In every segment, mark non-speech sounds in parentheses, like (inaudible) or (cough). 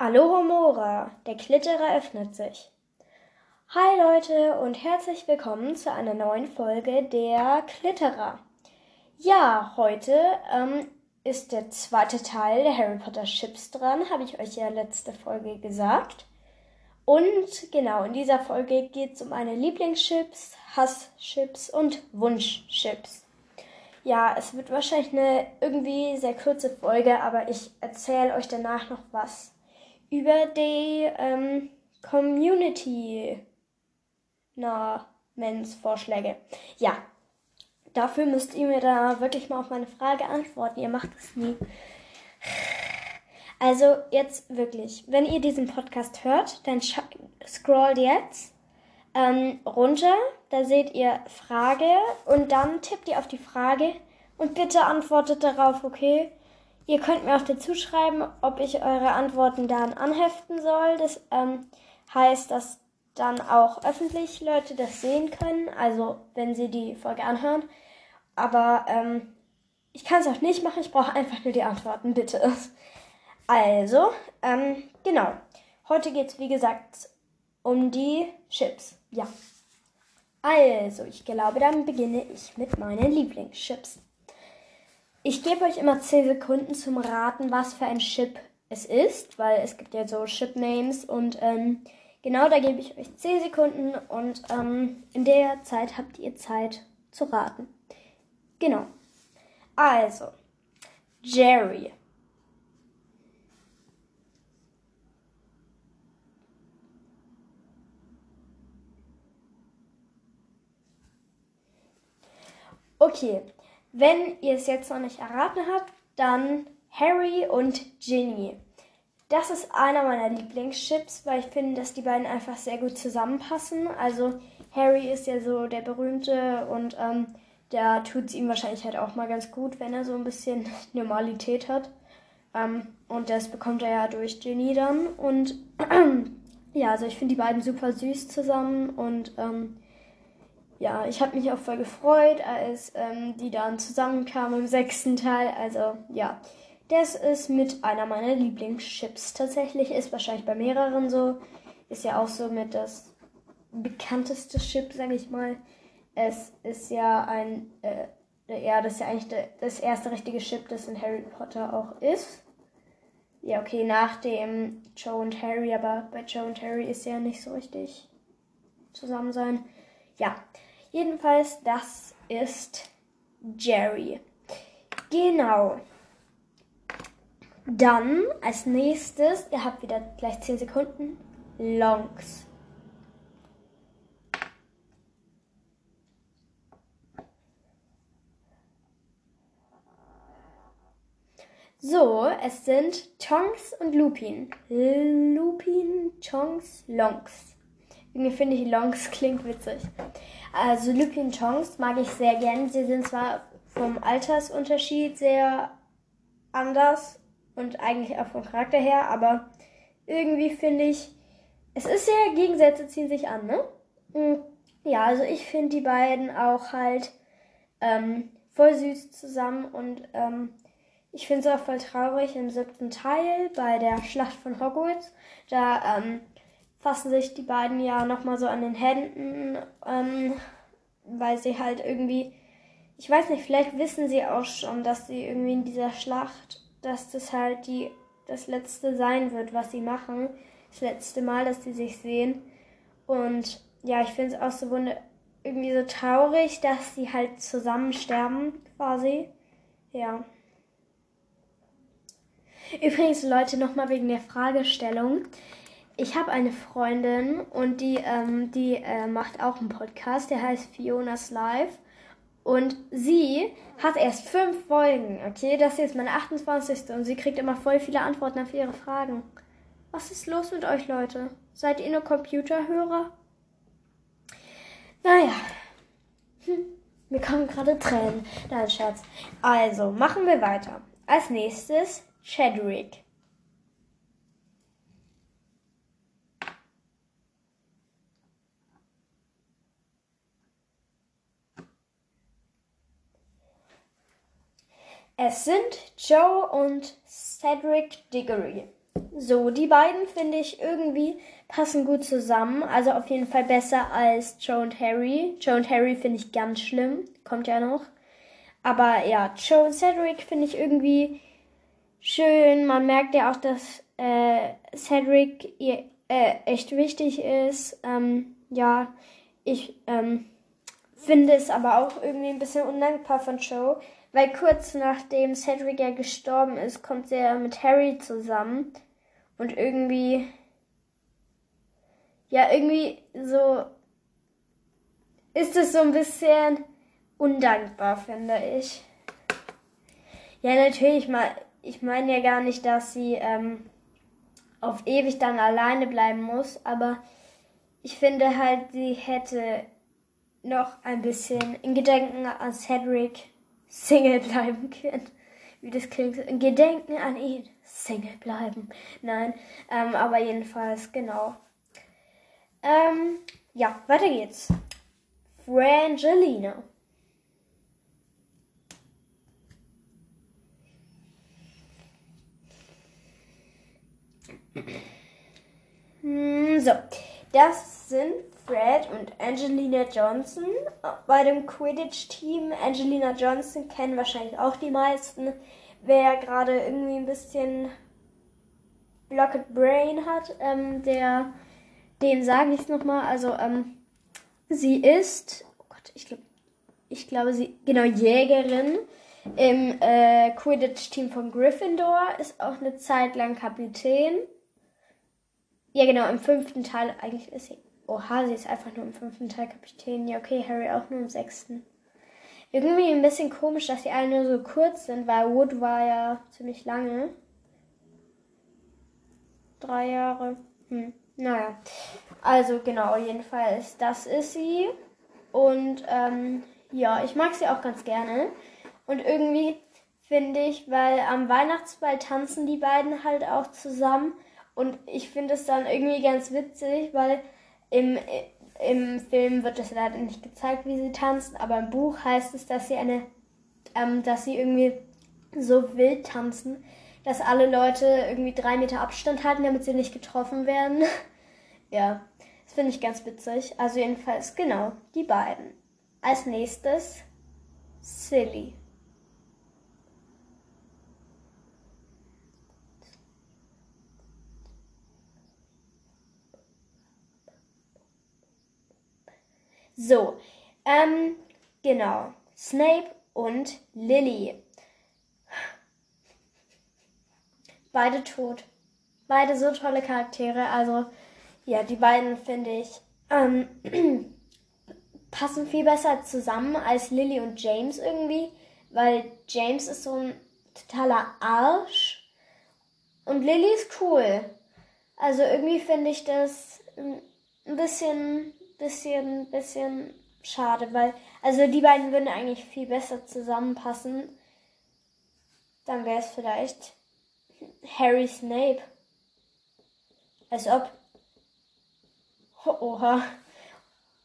Alohomora, der Klitterer öffnet sich. Hi Leute und herzlich willkommen zu einer neuen Folge der Klitterer. Ja, heute ähm, ist der zweite Teil der Harry Potter Chips dran, habe ich euch ja letzte Folge gesagt. Und genau, in dieser Folge geht es um meine Lieblingschips, Hasschips und Wunschchips. Ja, es wird wahrscheinlich eine irgendwie sehr kurze Folge, aber ich erzähle euch danach noch was über die ähm, Community Namensvorschläge. Ja, dafür müsst ihr mir da wirklich mal auf meine Frage antworten. Ihr macht es nie. Also jetzt wirklich, wenn ihr diesen Podcast hört, dann scrollt jetzt ähm, runter, da seht ihr Frage und dann tippt ihr auf die Frage und bitte antwortet darauf, okay? Ihr könnt mir auch dazu schreiben, ob ich eure Antworten dann anheften soll. Das ähm, heißt, dass dann auch öffentlich Leute das sehen können, also wenn sie die Folge anhören. Aber ähm, ich kann es auch nicht machen, ich brauche einfach nur die Antworten, bitte. Also, ähm, genau. Heute geht es, wie gesagt, um die Chips. Ja. Also, ich glaube, dann beginne ich mit meinen Lieblingschips. Ich gebe euch immer 10 Sekunden zum Raten, was für ein Chip es ist, weil es gibt ja so Chip-Names und ähm, genau da gebe ich euch 10 Sekunden und ähm, in der Zeit habt ihr Zeit zu raten. Genau. Also, Jerry. Okay, wenn ihr es jetzt noch nicht erraten habt, dann Harry und Ginny. Das ist einer meiner Lieblingschips, weil ich finde, dass die beiden einfach sehr gut zusammenpassen. Also Harry ist ja so der berühmte und ähm, da tut es ihm wahrscheinlich halt auch mal ganz gut, wenn er so ein bisschen (laughs) Normalität hat. Ähm, und das bekommt er ja durch Ginny dann. Und (clears throat) ja, also ich finde die beiden super süß zusammen und ähm, ja, ich habe mich auch voll gefreut, als ähm, die dann zusammenkamen im sechsten Teil. Also ja, das ist mit einer meiner Lieblingschips. Tatsächlich ist wahrscheinlich bei mehreren so. Ist ja auch so mit das bekannteste Chip, sage ich mal. Es ist ja ein, äh, ja, das ist ja eigentlich das erste richtige Chip, das in Harry Potter auch ist. Ja, okay, nach dem Joe und Harry, aber bei Joe und Harry ist ja nicht so richtig zusammen sein. Ja, Jedenfalls, das ist Jerry. Genau. Dann als nächstes, ihr habt wieder gleich 10 Sekunden, Longs. So, es sind Tongs und Lupin. Lupin, Tongs, Longs. Irgendwie finde ich Longs (laughs) klingt witzig. Also Lupin Chongs mag ich sehr gern. Sie sind zwar vom Altersunterschied sehr anders und eigentlich auch vom Charakter her, aber irgendwie finde ich, es ist sehr, Gegensätze ziehen sich an, ne? Hm, ja, also ich finde die beiden auch halt ähm, voll süß zusammen und ähm, ich finde es auch voll traurig im siebten Teil bei der Schlacht von Hogwarts. Da ähm, fassen sich die beiden ja nochmal so an den Händen, ähm, weil sie halt irgendwie, ich weiß nicht, vielleicht wissen sie auch schon, dass sie irgendwie in dieser Schlacht, dass das halt die, das letzte sein wird, was sie machen. Das letzte Mal, dass sie sich sehen. Und ja, ich finde es auch so wunder irgendwie so traurig, dass sie halt zusammen sterben, quasi. Ja. Übrigens, Leute, nochmal wegen der Fragestellung ich habe eine Freundin und die, ähm, die äh, macht auch einen Podcast, der heißt Fionas Live. Und sie hat erst fünf Folgen, okay? Das hier ist meine 28. und sie kriegt immer voll viele Antworten auf ihre Fragen. Was ist los mit euch, Leute? Seid ihr nur Computerhörer? Naja. Hm. Mir kommen gerade Tränen. Nein, Schatz. Also, machen wir weiter. Als nächstes Chadwick. Es sind Joe und Cedric Diggory. So, die beiden finde ich irgendwie passen gut zusammen. Also auf jeden Fall besser als Joe und Harry. Joe und Harry finde ich ganz schlimm. Kommt ja noch. Aber ja, Joe und Cedric finde ich irgendwie schön. Man merkt ja auch, dass äh, Cedric ihr äh, echt wichtig ist. Ähm, ja, ich ähm, finde es aber auch irgendwie ein bisschen undankbar von Joe, weil kurz nachdem Cedric ja gestorben ist, kommt er mit Harry zusammen und irgendwie ja irgendwie so ist es so ein bisschen undankbar, finde ich. Ja, natürlich mal. Ich meine ja gar nicht, dass sie ähm, auf ewig dann alleine bleiben muss, aber ich finde halt, sie hätte noch ein bisschen in Gedenken an Cedric Single bleiben können. Wie das klingt. In Gedenken an ihn Single bleiben. Nein, ähm, aber jedenfalls, genau. Ähm, ja, weiter geht's. Frangelina. (clears throat) Hm, so, das sind Fred und Angelina Johnson bei dem Quidditch-Team. Angelina Johnson kennen wahrscheinlich auch die meisten. Wer gerade irgendwie ein bisschen Blocked Brain hat, ähm, der, dem sage ich es nochmal. Also, ähm, sie ist, oh Gott, ich glaube, ich glaube, sie, genau, Jägerin im äh, Quidditch-Team von Gryffindor, ist auch eine Zeit lang Kapitän. Ja, genau, im fünften Teil, eigentlich ist sie, oha, sie ist einfach nur im fünften Teil Kapitän. Ja, okay, Harry auch nur im sechsten. Irgendwie ein bisschen komisch, dass die alle nur so kurz sind, weil Wood war ja ziemlich lange. Drei Jahre. Hm, naja. Also genau, jedenfalls, das ist sie. Und ähm, ja, ich mag sie auch ganz gerne. Und irgendwie finde ich, weil am Weihnachtsball tanzen die beiden halt auch zusammen. Und ich finde es dann irgendwie ganz witzig, weil im, im Film wird es leider nicht gezeigt, wie sie tanzen, aber im Buch heißt es, dass sie eine, ähm, dass sie irgendwie so wild tanzen, dass alle Leute irgendwie drei Meter Abstand halten, damit sie nicht getroffen werden. (laughs) ja, das finde ich ganz witzig. Also jedenfalls, genau, die beiden. Als nächstes Silly. So, ähm, genau. Snape und Lily. Beide tot. Beide so tolle Charaktere. Also, ja, die beiden finde ich ähm, (clears throat) passen viel besser zusammen als Lily und James irgendwie, weil James ist so ein totaler Arsch und Lily ist cool. Also irgendwie finde ich das ein bisschen bisschen, bisschen schade, weil, also die beiden würden eigentlich viel besser zusammenpassen. Dann wäre es vielleicht Harry Snape. Als ob. Oha.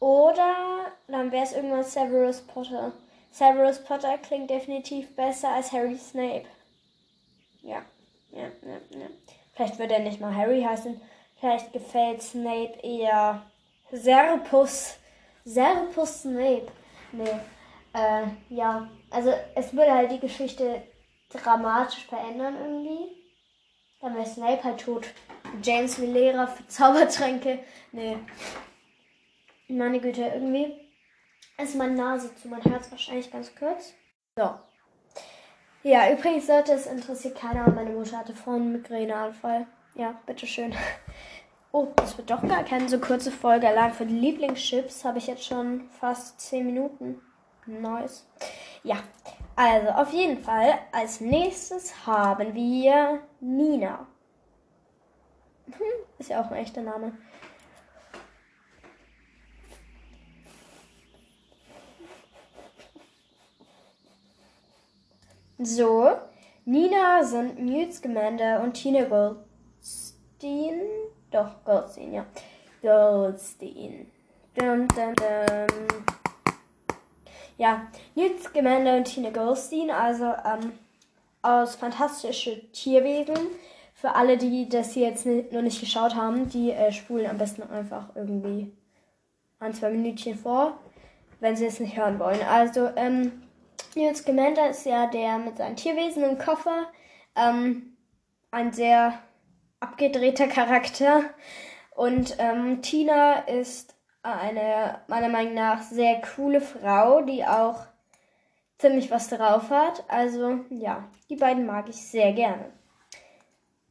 Oder dann wäre es irgendwann Severus Potter. Severus Potter klingt definitiv besser als Harry Snape. Ja, ja, ja, ja. Vielleicht würde er nicht mal Harry heißen. Vielleicht gefällt Snape eher Serpus. Serpus Snape. Nee. Äh, ja. Also es würde halt die Geschichte dramatisch verändern irgendwie. Dann wäre Snape halt tot. James wie Lehrer für Zaubertränke. Nee. Meine Güte, irgendwie ist meine Nase zu mein Herz wahrscheinlich ganz kurz. So. Ja, übrigens sollte es interessiert keiner, meine Mutter hatte vorhin einen Migräneanfall. Ja, bitteschön. (laughs) Oh, das wird doch gar keine so kurze Folge. Allein für die Lieblingschips habe ich jetzt schon fast 10 Minuten. Nice. Ja, also auf jeden Fall. Als nächstes haben wir Nina. Hm, ist ja auch ein echter Name. So, Nina sind Newt Scamander und Tina Goldstein doch, Goldstein, ja. Goldstein. Dum, dum, dum. Ja, Newt Scamander und Tina Goldstein, also ähm, aus Fantastische Tierwesen, für alle, die das hier jetzt noch nicht geschaut haben, die äh, spulen am besten einfach irgendwie ein, zwei Minütchen vor, wenn sie es nicht hören wollen. Also, ähm, Newt Scamander ist ja der mit seinem Tierwesen im Koffer. Ähm, ein sehr abgedrehter Charakter. Und ähm, Tina ist eine meiner Meinung nach sehr coole Frau, die auch ziemlich was drauf hat. Also ja, die beiden mag ich sehr gerne.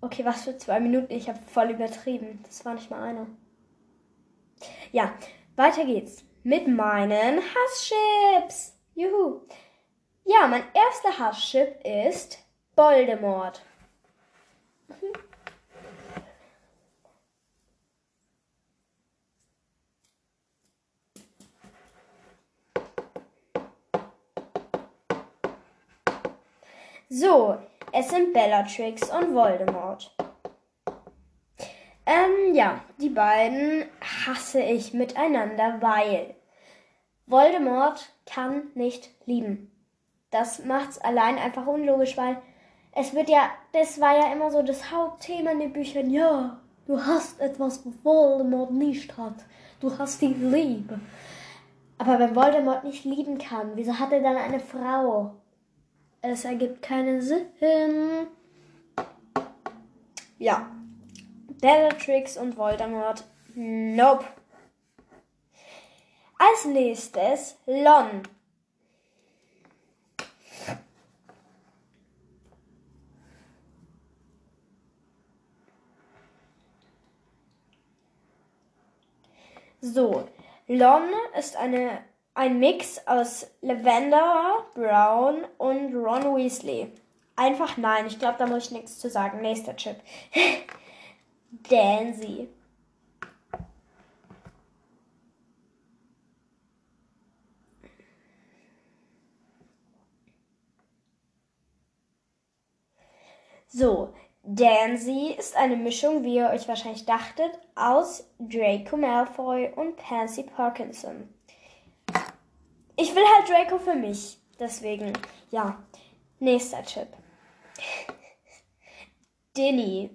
Okay, was für zwei Minuten? Ich habe voll übertrieben. Das war nicht mal eine. Ja, weiter geht's mit meinen Hasschips. Juhu. Ja, mein erster Hasschip ist Voldemort. So, es sind Bellatrix und Voldemort. Ähm, ja, die beiden hasse ich miteinander, weil Voldemort kann nicht lieben. Das macht's allein einfach unlogisch, weil es wird ja, das war ja immer so das Hauptthema in den Büchern. Ja, du hast etwas, was Voldemort nicht hat. Du hast die Liebe. Aber wenn Voldemort nicht lieben kann, wieso hat er dann eine Frau? Es ergibt keinen Sinn. Ja. Bellatrix und Voldemort. Nope. Als nächstes Lon. So, Lon ist eine ein Mix aus Lavender, Brown und Ron Weasley. Einfach nein, ich glaube, da muss ich nichts zu sagen. Nächster Chip. (laughs) Danzy. So, Danzy ist eine Mischung, wie ihr euch wahrscheinlich dachtet, aus Draco Malfoy und Pansy Parkinson. Ich will halt Draco für mich. Deswegen, ja. Nächster Chip. Dilly.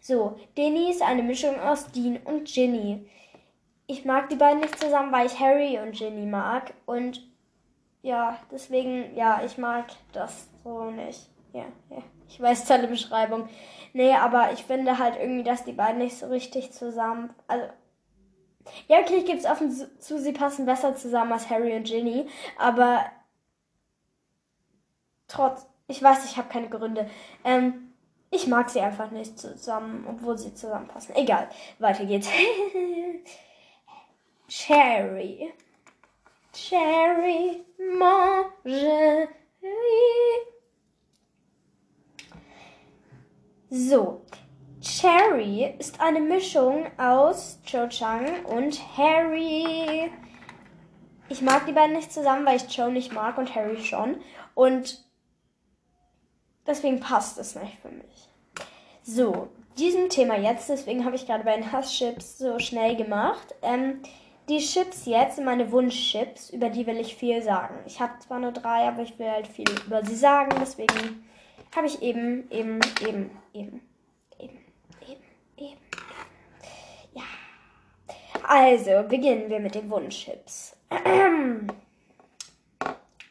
So, Dini ist eine Mischung aus Dean und Ginny. Ich mag die beiden nicht zusammen, weil ich Harry und Ginny mag. Und ja, deswegen, ja, ich mag das so nicht ja, ja. Ich weiß tolle Beschreibung. Nee, aber ich finde halt irgendwie, dass die beiden nicht so richtig zusammen. Also. Ja, okay, ich gebe es offen zu, sie passen besser zusammen als Harry und Ginny. Aber trotz, ich weiß, ich habe keine Gründe. Ähm, ich mag sie einfach nicht zusammen, obwohl sie zusammenpassen. Egal, weiter geht's. (laughs) Cherry. Cherry, mange. So, Cherry ist eine Mischung aus Cho Chang und Harry. Ich mag die beiden nicht zusammen, weil ich Cho nicht mag und Harry schon. Und deswegen passt es nicht für mich. So, diesem Thema jetzt, deswegen habe ich gerade bei den Hasschips so schnell gemacht. Ähm, die Chips jetzt sind meine Wunschchips, über die will ich viel sagen. Ich habe zwar nur drei, aber ich will halt viel über sie sagen, deswegen habe ich eben, eben, eben, eben, eben, eben, eben. Ja. Also, beginnen wir mit den Wunschchips. (clears throat)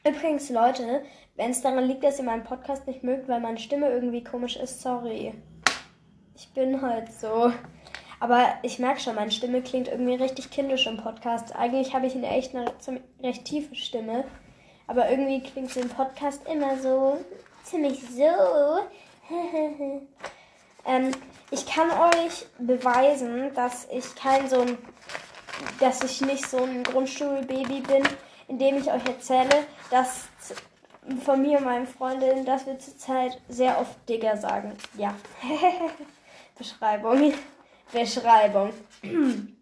Übrigens, Leute, wenn es daran liegt, dass ihr meinen Podcast nicht mögt, weil meine Stimme irgendwie komisch ist, sorry. Ich bin halt so. Aber ich merke schon, meine Stimme klingt irgendwie richtig kindisch im Podcast. Eigentlich habe ich eine echt eine recht tiefe Stimme. Aber irgendwie klingt sie im Podcast immer so ziemlich so. (laughs) ähm, ich kann euch beweisen, dass ich kein so ein, dass ich nicht so ein Grundschulbaby bin, indem ich euch erzähle, dass von mir und meinen Freundinnen, dass wir zurzeit sehr oft Digger sagen. Ja. (laughs) Beschreibung. Beschreibung. (clears throat)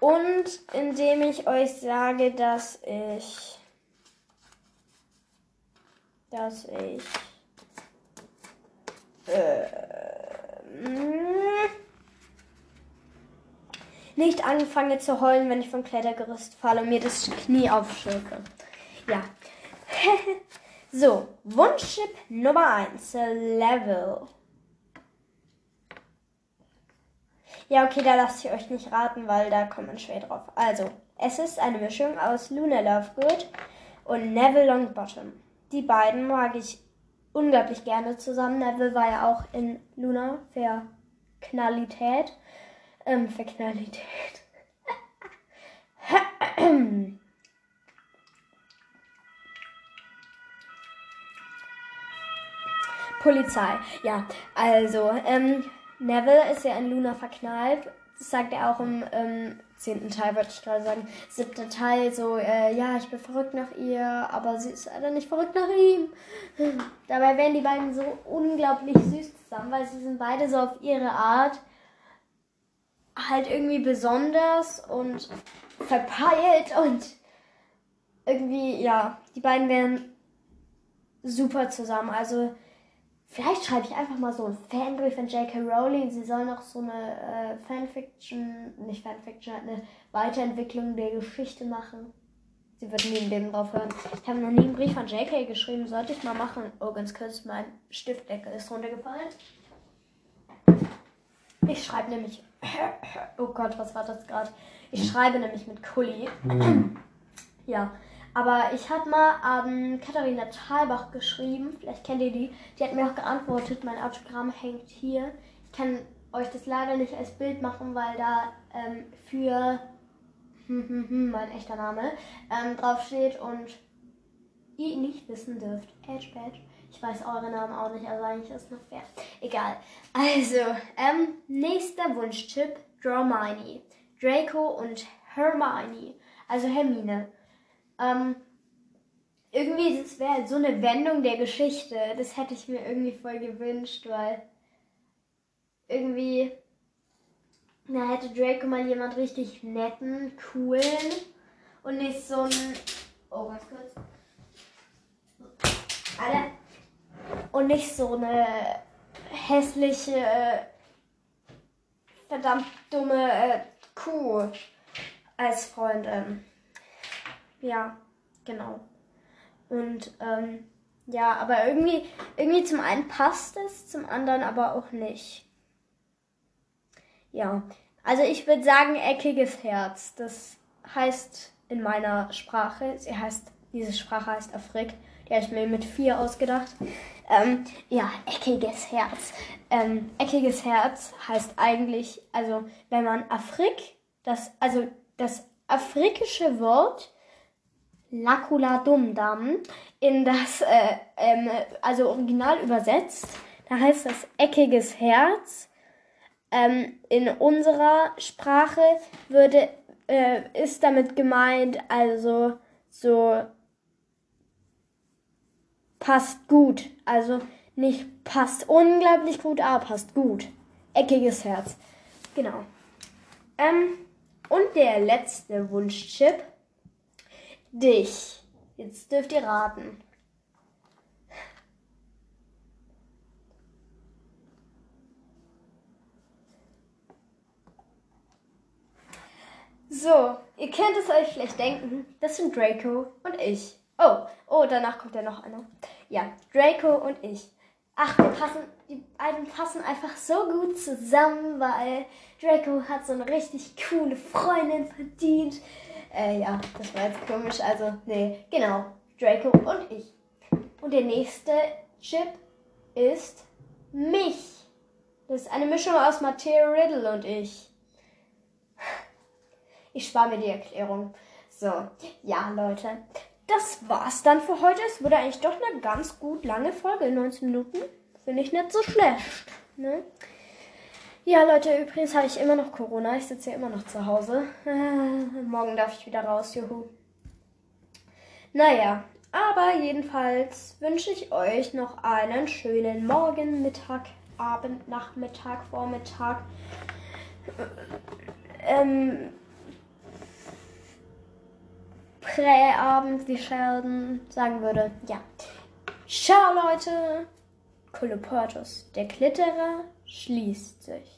Und indem ich euch sage, dass ich dass ich äh, nicht anfange zu heulen, wenn ich vom Klettergerüst falle und mir das Knie aufschürke. Ja. (laughs) so, Wunschchip Nummer 1, Level. Ja, okay, da lasse ich euch nicht raten, weil da kommt man schwer drauf. Also, es ist eine Mischung aus Luna Lovegood und Neville Longbottom. Die beiden mag ich unglaublich gerne zusammen. Neville war ja auch in Luna für Knallität. Ähm, für Knallität. Polizei. Ja, also, ähm, Neville ist ja in Luna verknallt. Das sagt er auch im ähm, zehnten Teil, wollte ich gerade sagen. Siebter Teil, so, äh, ja, ich bin verrückt nach ihr, aber sie ist leider nicht verrückt nach ihm. (laughs) Dabei wären die beiden so unglaublich süß zusammen, weil sie sind beide so auf ihre Art halt irgendwie besonders und verpeilt und irgendwie, ja, die beiden wären super zusammen. Also, Vielleicht schreibe ich einfach mal so ein Fanbrief an J.K. Rowling. Sie soll noch so eine äh, Fanfiction, nicht Fanfiction, eine Weiterentwicklung der Geschichte machen. Sie wird nie im Leben drauf hören. Ich habe noch nie einen Brief an J.K. geschrieben. Sollte ich mal machen. Oh, ganz kurz, mein Stiftdeckel ist runtergefallen. Ich schreibe nämlich. (coughs) Oh Gott, was war das gerade? Ich schreibe nämlich mit Kuli. Hm. ja. Aber ich habe mal an Katharina Thalbach geschrieben, vielleicht kennt ihr die. Die hat mir auch geantwortet, mein Autogramm hängt hier. Ich kann euch das leider nicht als Bild machen, weil da ähm, für mein echter Name ähm, draufsteht und ihr nicht wissen dürft. Edge Badge. Ich weiß eure Namen auch nicht, also eigentlich ist es noch fair. Egal. Also, ähm, nächster Wunschtipp: Dramini. Draco und Hermione. Also Hermine. Ähm, irgendwie, das wäre so eine Wendung der Geschichte. Das hätte ich mir irgendwie voll gewünscht, weil irgendwie, da hätte Draco mal jemand richtig netten, coolen und nicht so ein. Oh, ganz kurz. Alter. Und nicht so eine hässliche, verdammt dumme äh, Kuh als Freundin. Ja, genau. Und ähm, ja, aber irgendwie, irgendwie zum einen passt es, zum anderen aber auch nicht. Ja, also ich würde sagen eckiges Herz. Das heißt in meiner Sprache, sie heißt, diese Sprache heißt Afrik. Die habe ich mir mit vier ausgedacht. Ähm, ja, eckiges Herz. Ähm, eckiges Herz heißt eigentlich, also wenn man Afrik, das, also das afrikische Wort Lacula Dumdam in das, äh, ähm, also original übersetzt, da heißt das eckiges Herz. Ähm, in unserer Sprache würde, äh, ist damit gemeint, also so passt gut. Also nicht passt unglaublich gut, aber passt gut. Eckiges Herz. Genau. Ähm, und der letzte Wunschchip dich. Jetzt dürft ihr raten. So, ihr könnt es euch vielleicht denken, das sind Draco und ich. Oh, oh, danach kommt ja noch einer. Ja, Draco und ich. Ach, wir passen, die beiden passen einfach so gut zusammen, weil Draco hat so eine richtig coole Freundin verdient. Äh, ja, das war jetzt komisch. Also, nee, genau. Draco und ich. Und der nächste Chip ist mich. Das ist eine Mischung aus Mateo Riddle und ich. Ich spare mir die Erklärung. So, ja, Leute. Das war's dann für heute. Es wurde eigentlich doch eine ganz gut lange Folge. 19 Minuten. Finde ich nicht so schlecht. Ne? Ja, Leute, übrigens habe ich immer noch Corona. Ich sitze ja immer noch zu Hause. Äh, (laughs) morgen darf ich wieder raus, juhu. Naja, aber jedenfalls wünsche ich euch noch einen schönen Morgen, Mittag, Abend, Nachmittag, Vormittag. Ähm, Präabend, wie Sheldon sagen würde. Ja. Ciao, Leute. Koloportus, der Klitterer, schließt sich.